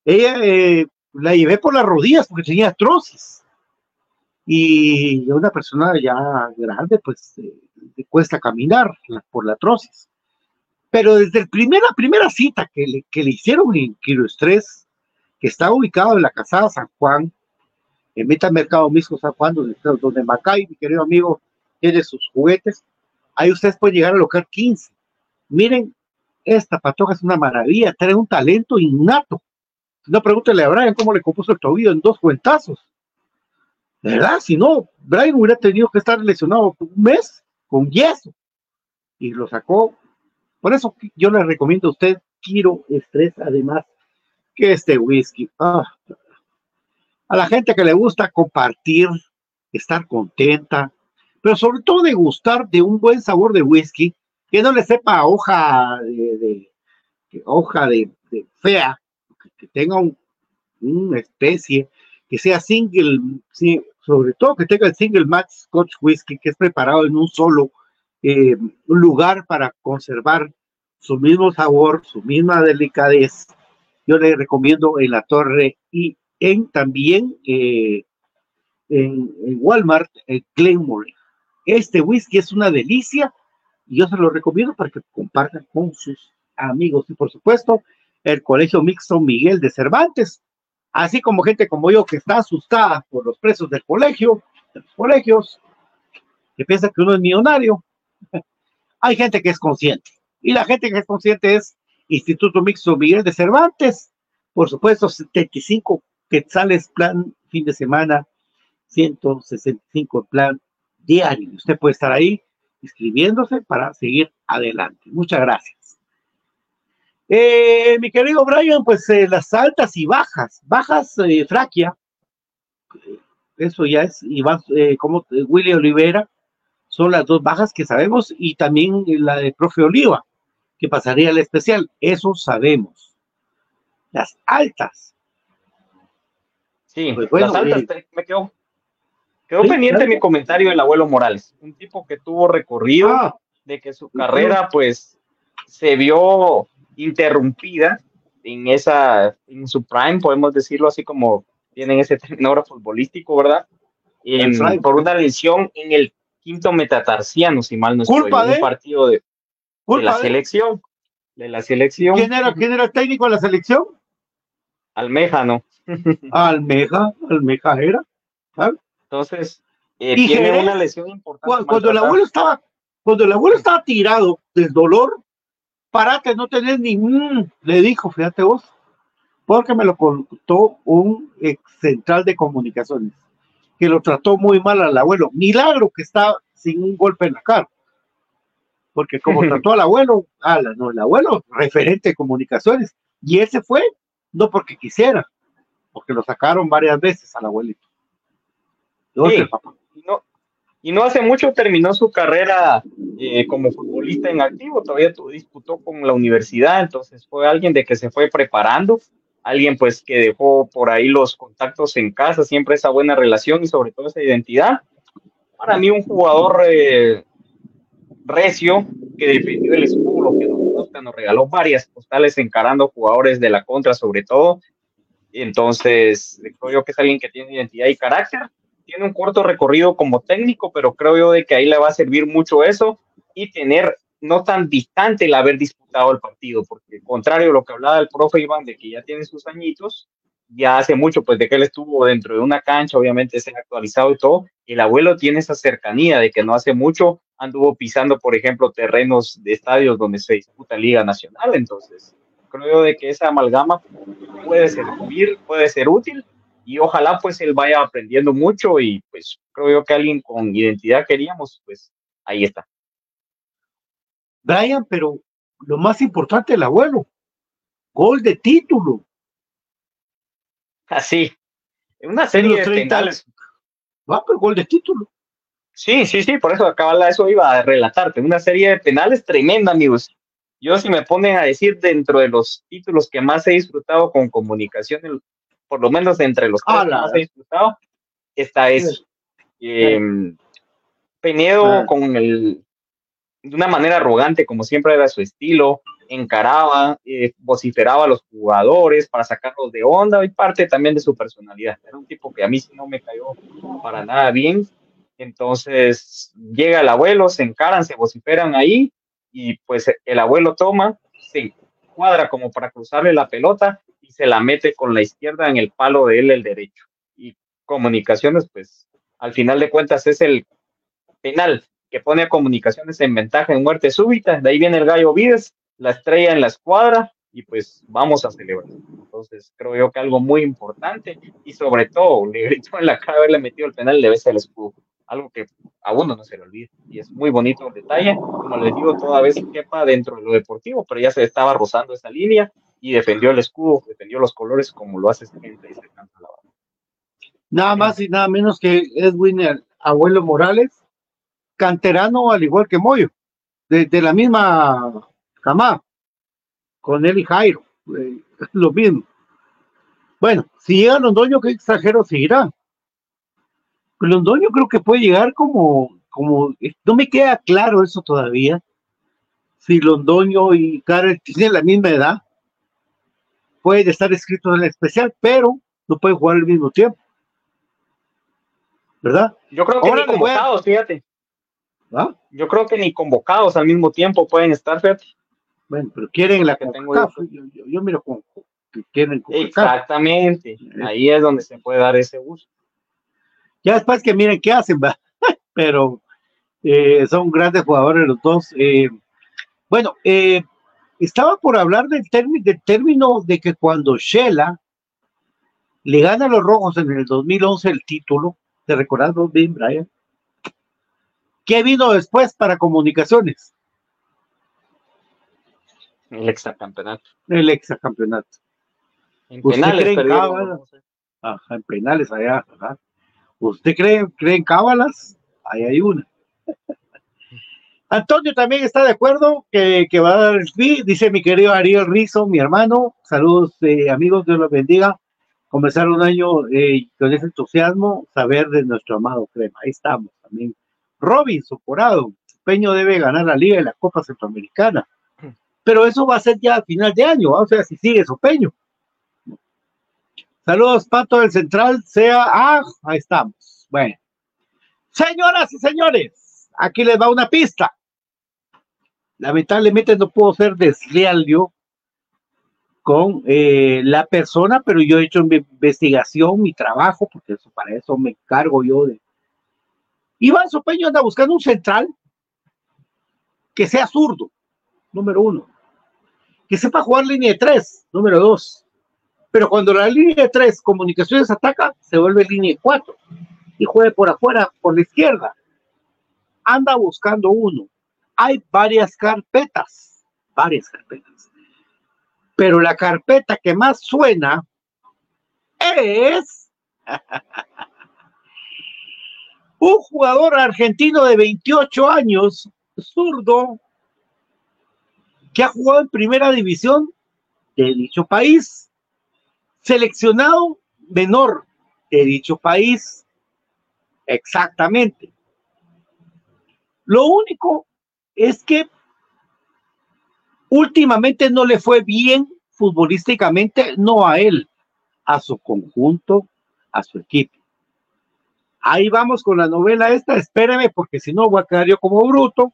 Ella, eh, la llevé por las rodillas porque tenía artrosis. Y una persona ya grande, pues, eh, cuesta caminar por la artrosis. Pero desde la primera, primera cita que le, que le hicieron en Estrés, que está ubicado en la Casada San Juan, en Meta Mercado Misco San Juan, donde, donde Macay, mi querido amigo, tiene sus juguetes. Ahí ustedes pueden llegar a local 15. Miren, esta patoja es una maravilla, trae un talento innato. No pregúntele a Brian cómo le compuso el tobillo en dos cuentazos. ¿De verdad? Si no, Brian hubiera tenido que estar lesionado un mes con yeso. Y lo sacó. Por eso yo le recomiendo a usted Kiro Estrés, además, que este whisky. Ah, a la gente que le gusta compartir, estar contenta, pero sobre todo de gustar de un buen sabor de whisky, que no le sepa hoja de, hoja de, fea, que, tenga una especie, que sea single, sobre todo que tenga el single match Scotch whisky, que es preparado en un solo eh, lugar para conservar su mismo sabor, su misma delicadez. Yo le recomiendo en la torre y en también eh, en, Walmart, en Claymore. Este whisky es una delicia y yo se lo recomiendo para que compartan con sus amigos y por supuesto el Colegio Mixto Miguel de Cervantes, así como gente como yo que está asustada por los precios del colegio, de los colegios, que piensa que uno es millonario. Hay gente que es consciente y la gente que es consciente es Instituto Mixto Miguel de Cervantes, por supuesto, 75 quetzales plan fin de semana, 165 plan diario. Usted puede estar ahí inscribiéndose para seguir adelante. Muchas gracias. Eh, mi querido Brian, pues eh, las altas y bajas, bajas eh, fraquia, eso ya es, y va, como Willy Olivera, son las dos bajas que sabemos, y también la de profe Oliva que pasaría al especial. Eso sabemos. Las altas. Sí, pues las altas eh, me quedó, quedó pendiente mi comentario del abuelo Morales, un tipo que tuvo recorrido, ah. de que su carrera pues se vio interrumpida en esa, en su prime, podemos decirlo así como tienen ese término futbolístico, ¿verdad? por una lesión en el quinto metatarsiano, si mal no estoy, en un partido de, de la selección. De la selección. ¿Quién era, ¿Quién era el técnico de la selección? Almeja, ¿no? Almeja, Almeja era. Entonces, eh, tiene una lesión importante. Cuando, el abuelo estaba, cuando el abuelo estaba tirado del dolor, parate, no tenés ningún, le dijo, fíjate vos, porque me lo contó un ex central de comunicaciones, que lo trató muy mal al abuelo. Milagro que estaba sin un golpe en la cara porque como trató al abuelo, no, el abuelo, referente de comunicaciones, y él se fue, no porque quisiera, porque lo sacaron varias veces al abuelito. y, no, y no hace mucho terminó su carrera eh, como futbolista en activo, todavía disputó con la universidad, entonces fue alguien de que se fue preparando, alguien pues que dejó por ahí los contactos en casa, siempre esa buena relación y sobre todo esa identidad. Para mí un jugador eh, recio que defendió el escudo, que nos nos regaló varias postales encarando jugadores de la contra sobre todo. Entonces, creo yo que es alguien que tiene identidad y carácter. Tiene un corto recorrido como técnico, pero creo yo de que ahí le va a servir mucho eso y tener no tan distante el haber disputado el partido, porque contrario a lo que hablaba el profe Iván de que ya tiene sus añitos, ya hace mucho, pues de que él estuvo dentro de una cancha, obviamente se ha actualizado y todo, el abuelo tiene esa cercanía de que no hace mucho anduvo pisando, por ejemplo, terrenos de estadios donde se disputa Liga Nacional, entonces creo de que esa amalgama puede servir, puede ser útil y ojalá pues él vaya aprendiendo mucho y pues creo yo que alguien con identidad queríamos, pues ahí está. Brian, pero lo más importante, el abuelo, gol de título. Así, una serie de penales. Va, pero gol de título. Sí, sí, sí, por eso acaba eso iba a relatarte. Una serie de penales tremenda, amigos. Yo si me ponen a decir dentro de los títulos que más he disfrutado con comunicación, por lo menos entre los que más he disfrutado, esta es em, Penedo con el de una manera arrogante, como siempre era su estilo, encaraba, eh, vociferaba a los jugadores para sacarlos de onda y parte también de su personalidad. Era un tipo que a mí no me cayó para nada bien. Entonces llega el abuelo, se encaran, se vociferan ahí y pues el abuelo toma, se cuadra como para cruzarle la pelota y se la mete con la izquierda en el palo de él el derecho. Y comunicaciones, pues al final de cuentas es el penal que pone a comunicaciones en ventaja en muerte súbita. De ahí viene el gallo Vides, la estrella en la escuadra y pues vamos a celebrar. Entonces creo yo que algo muy importante y sobre todo le gritó en la cara haberle metido el penal de vez el escudo. Algo que a uno no se le olvida y es muy bonito el detalle. Como les digo, toda vez quepa dentro de lo deportivo, pero ya se estaba rozando esa línea y defendió el escudo, defendió los colores como lo hace gente y se canta la Nada más y nada menos que Edwin, el abuelo Morales, canterano al igual que Moyo, de, la misma cama, con él y Jairo, eh, lo mismo. Bueno, si llega Londoño, ¿qué extranjero seguirá? Londoño creo que puede llegar como, como, no me queda claro eso todavía, si Londoño y Karel tienen la misma edad, pueden estar escritos en el especial, pero no pueden jugar al mismo tiempo. ¿Verdad? Yo creo que Ahora ni convocados, fíjate. ¿Ah? Yo creo que ni convocados al mismo tiempo pueden estar, fíjate. Bueno, pero quieren la que tengo yo. Yo, miro con que quieren Exactamente, eh. ahí es donde se puede dar ese uso. Ya después que miren qué hacen, ¿va? pero eh, son grandes jugadores los dos. Eh, bueno, estaba por hablar del, del término de que cuando Shela le gana a los rojos en el 2011 el título, ¿te recordás bien, Brian? ¿Qué vino después para comunicaciones? El exacampeonato. El exacampeonato. En penales, cree en cábalas? Ajá, en penales allá. ¿Usted cree, cree en cábalas? Ahí hay una. Antonio también está de acuerdo que, va a dar el fin, dice mi querido Ariel Rizo, mi hermano. Saludos, eh, amigos, Dios los bendiga. Comenzar un año eh, con ese entusiasmo, saber de nuestro amado Crema. Ahí estamos también Robin Socorado, Peño debe ganar la Liga y la Copa Centroamericana. Pero eso va a ser ya a final de año, o sea, si sigue Sopeño. Saludos, Pato del Central, sea, ah, ahí estamos. Bueno, señoras y señores, aquí les va una pista. Lamentablemente no puedo ser desleal yo con eh, la persona, pero yo he hecho mi investigación, mi trabajo, porque eso, para eso me encargo yo de, Iván Sopeño anda buscando un central que sea zurdo, número uno. Que sepa jugar línea de tres, número dos. Pero cuando la línea de tres comunicaciones ataca, se vuelve línea de cuatro y juegue por afuera, por la izquierda. Anda buscando uno. Hay varias carpetas, varias carpetas. Pero la carpeta que más suena es un jugador argentino de 28 años, zurdo, que ha jugado en primera división de dicho país, seleccionado menor de dicho país, exactamente. Lo único es que últimamente no le fue bien futbolísticamente, no a él, a su conjunto, a su equipo. Ahí vamos con la novela esta, espéreme, porque si no voy a quedar yo como bruto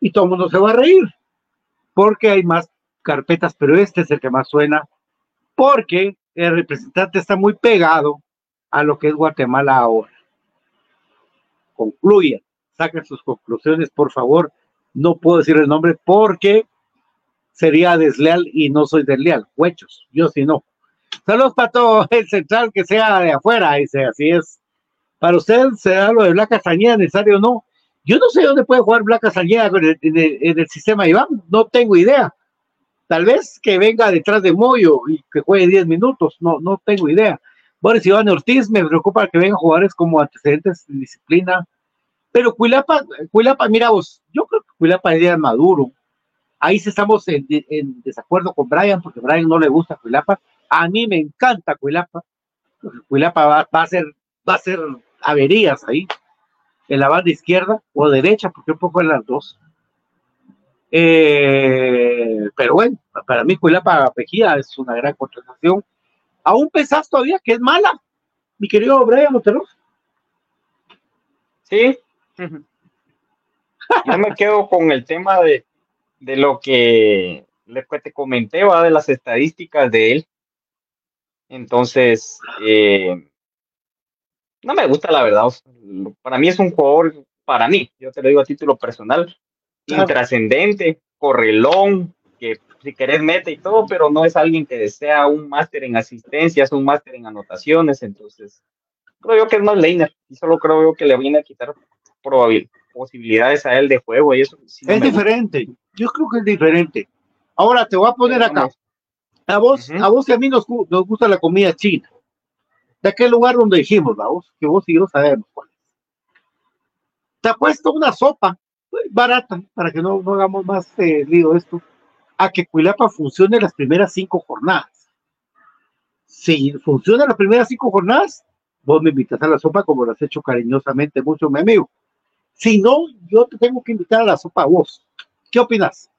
y todo el mundo se va a reír, porque hay más carpetas, pero este es el que más suena, porque el representante está muy pegado a lo que es Guatemala ahora. Concluya, saquen sus conclusiones, por favor. No puedo decir el nombre porque sería desleal y no soy desleal. Huechos, yo sí no. Saludos para todo el central que sea de afuera, dice, así es. Para usted será lo de Blanca Castañeda necesario o no. Yo no sé dónde puede jugar Blanca Castañeda en el, en el sistema Iván, no tengo idea. Tal vez que venga detrás de Moyo y que juegue 10 minutos, no, no tengo idea. Boris Iván Ortiz, me preocupa que vengan jugadores como antecedentes de disciplina. Pero Cuilapa, Cuilapa, mira vos, yo creo que Cuilapa es maduro. Ahí sí estamos en, desacuerdo con Brian, porque Brian no le gusta Cuilapa. A mí me encanta Cuilapa. Cuilapa va, a ser, va a ser averías ahí, en la banda izquierda o derecha, porque un poco en las dos. Eh, pero bueno, para mí Cuilapa Pejía es una gran contratación. Aún pensás todavía que es mala, mi querido Brian Montero. Sí. Yo me quedo con el tema de, de lo que te comenté, va de las estadísticas de él. Entonces, eh, no me gusta la verdad. Para mí es un jugador, para mí, yo te lo digo a título personal, intrascendente, correlón, que si querés mete y todo, pero no es alguien que desea un máster en asistencias, un máster en anotaciones, entonces creo yo que es más Leiner y solo creo yo que le viene a quitar posibilidades a él de juego y eso. es diferente, yo creo que es diferente. Ahora te voy a poner acá. A vos, a vos y a mí nos, nos gusta la comida china. De aquel lugar donde dijimos, que vos y yo sabemos cuál es. Te ha puesto una sopa barata, para que no, hagamos más eh, lío esto, a que Cuilapa funcione las primeras cinco jornadas. Si funciona las primeras cinco jornadas, vos me invitas a la sopa como lo has hecho cariñosamente mucho, mi amigo. Si no, yo te tengo que invitar a la sopa a vos. ¿Qué opinas?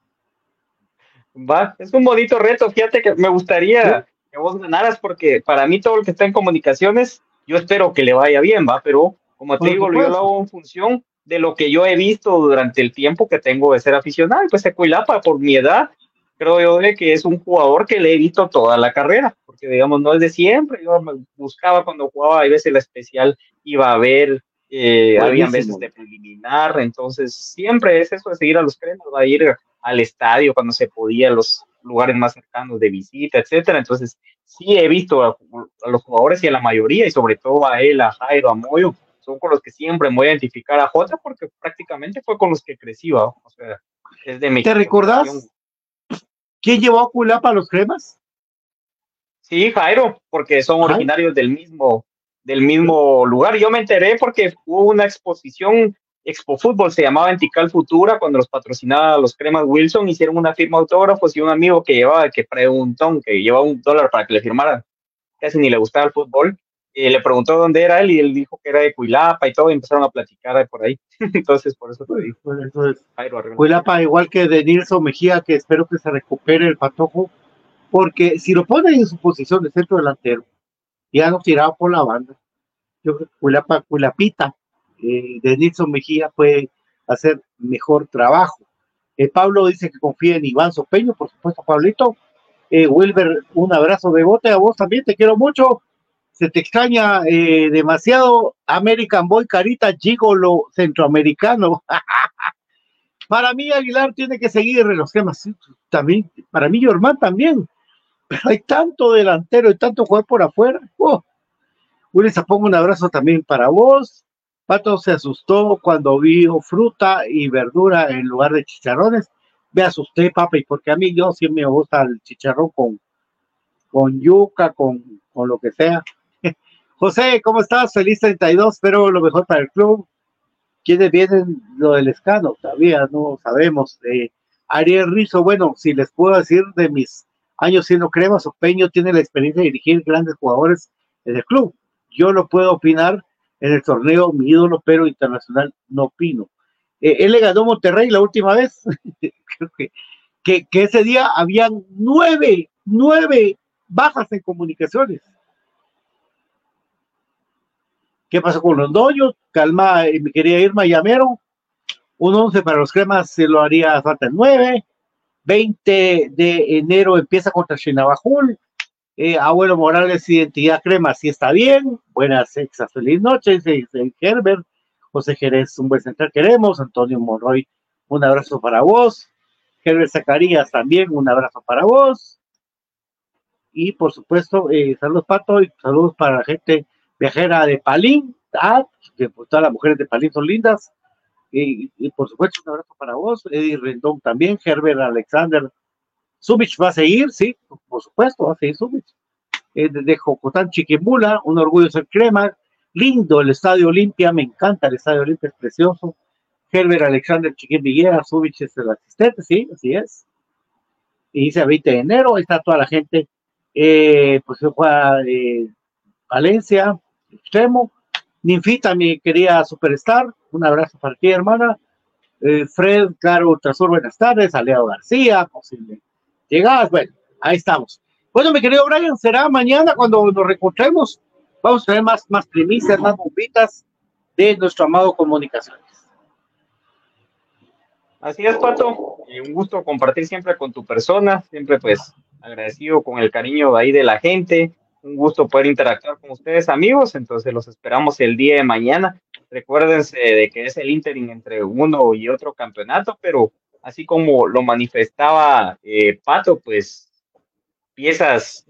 Va, es un bonito reto. Fíjate que me gustaría que vos ganaras porque para mí todo lo que está en comunicaciones, yo espero que le vaya bien, va, pero como te digo, yo lo hago en función de lo que yo he visto durante el tiempo que tengo de ser aficionado. Pues Ecuilapa, por mi edad, creo yo que es un jugador que le he visto toda la carrera, porque digamos, no es de siempre. Yo me buscaba cuando jugaba, a veces la especial iba a ver, eh, habían veces de preliminar, entonces siempre es eso de seguir a los cremas, va a ir al estadio cuando se podía, los lugares más cercanos de visita, etcétera. Entonces, sí he visto a, a, los jugadores y a la mayoría, y sobre todo a él, a Jairo, a Moyo, son con los que siempre me voy a identificar a Jota porque prácticamente fue con los que crecí, o sea, es de mi ¿Te recordás quién llevó a Culapa a los cremas? Sí, Jairo, porque son originarios del mismo, del mismo lugar. Yo me enteré porque hubo una exposición Expo Fútbol, se llamaba Entical Futura, cuando los patrocinaba los cremas Wilson, hicieron una firma de autógrafos y un amigo que llevaba, que preguntó, que llevaba un dólar para que le firmaran, casi ni le gustaba el fútbol, y le preguntó dónde era él y él dijo que era de Cuilapa y todo, y empezaron a platicar por ahí. entonces, por eso te digo. entonces, Cuilapa, igual que de Nilson Mejía, que espero que se recupere el patojo, porque si lo ponen en su posición de centro delantero, ya no tirado por la banda, yo creo que Cuilapa, Cuilapita eh, de Nilson Mejía puede hacer mejor trabajo. Eh, Pablo dice que confía en Iván Sopeño, por supuesto, Pablito. Eh, Wilber, un abrazo de bote a vos también, te quiero mucho se te extraña demasiado American Boy Carita Gigolo centroamericano. para mí Aguilar tiene que seguir los temas, también, para mí Germán también, pero hay tanto delantero y tanto jugador por afuera. Oh. Un abrazo también para vos. Pato se asustó cuando vio fruta y verdura en lugar de chicharrones. Me asusté, papi, porque a mí yo sí me gusta el chicharrón con, con yuca, con, con lo que sea. José, ¿cómo estás? Feliz 32, espero lo mejor para el club. ¿Quiénes vienen lo del escano? Todavía no sabemos. Eh, Ariel Rizo, bueno, si les puedo decir de mis años siendo crema, Sopeño tiene la experiencia de dirigir grandes jugadores en el club. Yo lo puedo opinar en el torneo, mi ídolo, pero internacional no opino. Eh, él le ganó Monterrey la última vez. Creo que, que, ese día habían nueve, nueve bajas en comunicaciones ¿Qué pasó con los doños? Calma, eh, mi querida Irma Llamero. Un 11 para los cremas se lo haría falta el 9. 20 de enero empieza contra Chinabajul. Eh, Abuelo Morales, Identidad Crema, si está bien. Buenas exas, feliz noche. Herbert. José Jerez, un buen central queremos. Antonio Monroy, un abrazo para vos. Herbert Zacarías también, un abrazo para vos. Y por supuesto, eh, saludos Pato y saludos para la gente viajera de Palín, ah, que pues, todas las mujeres de Palín son lindas. Y, por supuesto, un abrazo para vos, Eddie Rendón también, Herbert Alexander. Sumich va a seguir, sí, por supuesto, va a seguir Sumich. Eh, de Jocotán Chiquimula, un orgullo ser crema. Lindo el Estadio Olimpia, me encanta el Estadio Olimpia, es precioso. Herbert Alexander Chiquín Villera, Sumich es el asistente, sí, así es. Y dice 20 de enero, ahí está toda la gente. Eh, pues se juega eh, Valencia, extremo. Ninfita, mi querida superstar, un abrazo para ti, hermana. Eh, Fred, claro, Ultrasur, buenas tardes. Aliado García, posible llegadas. Bueno, ahí estamos. Bueno, mi querido Brian, será mañana cuando nos reencontremos. Vamos a tener más, más primicias, más bombitas de nuestro amado Comunicaciones. Así es, Pato. Y un gusto compartir siempre con tu persona, siempre pues agradecido con el cariño de ahí de la gente. Un gusto poder interactuar con ustedes, amigos. Entonces los esperamos el día de mañana. Recuérdense de que es el interim entre uno y otro campeonato, pero así como lo manifestaba eh, Pato, pues piezas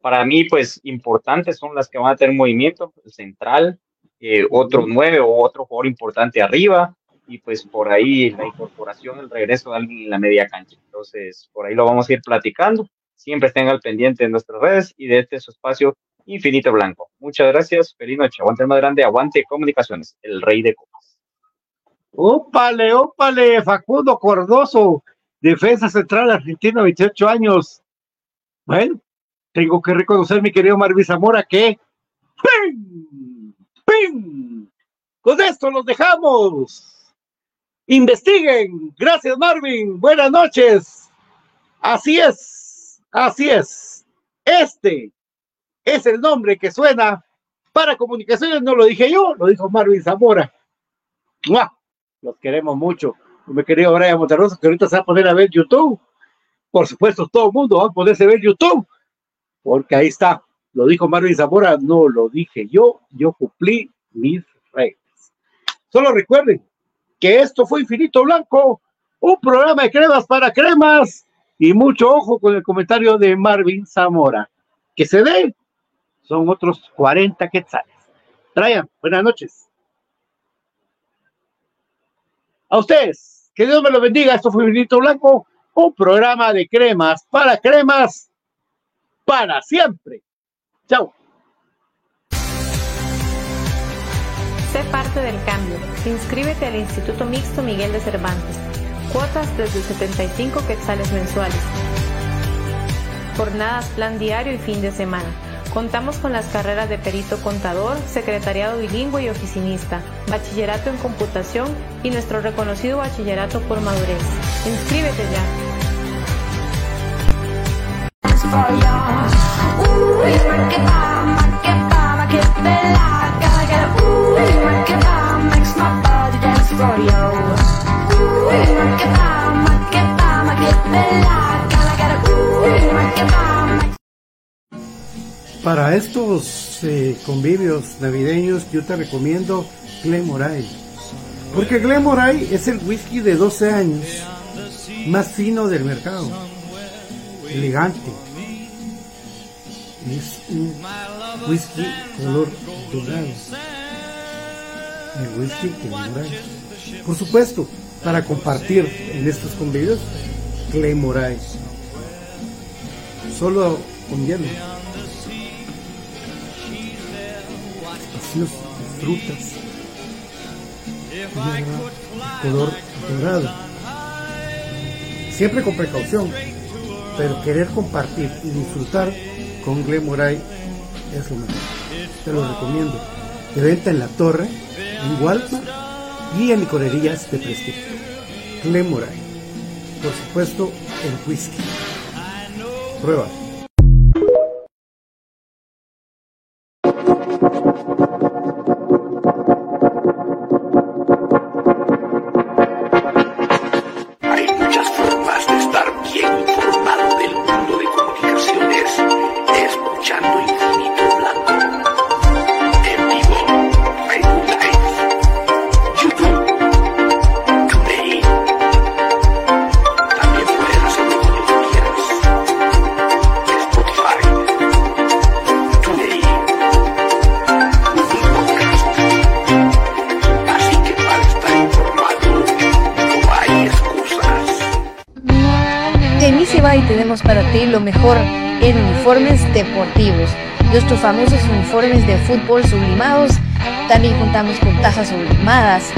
para mí pues importantes son las que van a tener movimiento, el central, eh, otro nueve o otro jugador importante arriba y pues por ahí la incorporación, el regreso de alguien en la media cancha. Entonces por ahí lo vamos a ir platicando Siempre estén al pendiente de nuestras redes y de este su espacio Infinito Blanco. Muchas gracias. Feliz noche. Aguante el más grande. Aguante Comunicaciones, el rey de copas. Ópale, ópale, Facundo Cordoso, defensa central argentino, 28 años. Bueno, tengo que reconocer, mi querido Marvin Zamora, que ¡pim! ¡pim! Con esto los dejamos. Investiguen. Gracias, Marvin. Buenas noches. Así es. Así es. Este es el nombre que suena para comunicaciones. No lo dije yo, lo dijo Marvin Zamora. Los queremos mucho. Me querido Brian Monterroso, que ahorita se va a poner a ver YouTube. Por supuesto, todo el mundo va a poderse ver YouTube. Porque ahí está. Lo dijo Marvin Zamora, no lo dije yo. Yo cumplí mis reglas. Solo recuerden que esto fue Infinito Blanco, un programa de cremas para cremas y mucho ojo con el comentario de Marvin Zamora. Que se dé, son otros 40 quetzales. Brian, buenas noches. A ustedes, que Dios me lo bendiga. Esto fue Benito Blanco, un programa de cremas para cremas para siempre. Chao. Sé parte del cambio. Inscríbete al Instituto Mixto Miguel de Cervantes Cuotas desde 75 quetzales mensuales. Jornadas, plan diario y fin de semana. Contamos con las carreras de perito contador, secretariado bilingüe y oficinista, bachillerato en computación y nuestro reconocido bachillerato por madurez. ¡Inscríbete ya! Para estos eh, convivios navideños yo te recomiendo Glenmoray. Porque Glenmoray es el whisky de 12 años más fino del mercado. Elegante. Es un whisky color dorado. El whisky Glenmoray. Por supuesto, para compartir en estos convivios, Glenmoray. Solo con hielo. Frutas, color dorado. Siempre con precaución, pero querer compartir y disfrutar con Glemoray es lo mejor. Te lo recomiendo. De venta en la torre, en Walmart y en licorerías de prestigio. Glemoray. Por supuesto, el whisky. Prueba. Uniformes deportivos. Nuestros famosos uniformes de fútbol sublimados. También contamos con tazas sublimadas.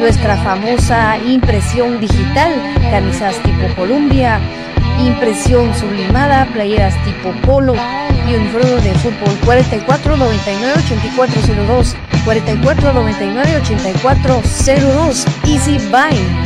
Nuestra famosa impresión digital, camisas tipo Columbia, impresión sublimada, playeras tipo polo y uniforme de fútbol 44 99 8402 44 99 8402 Easy Buy.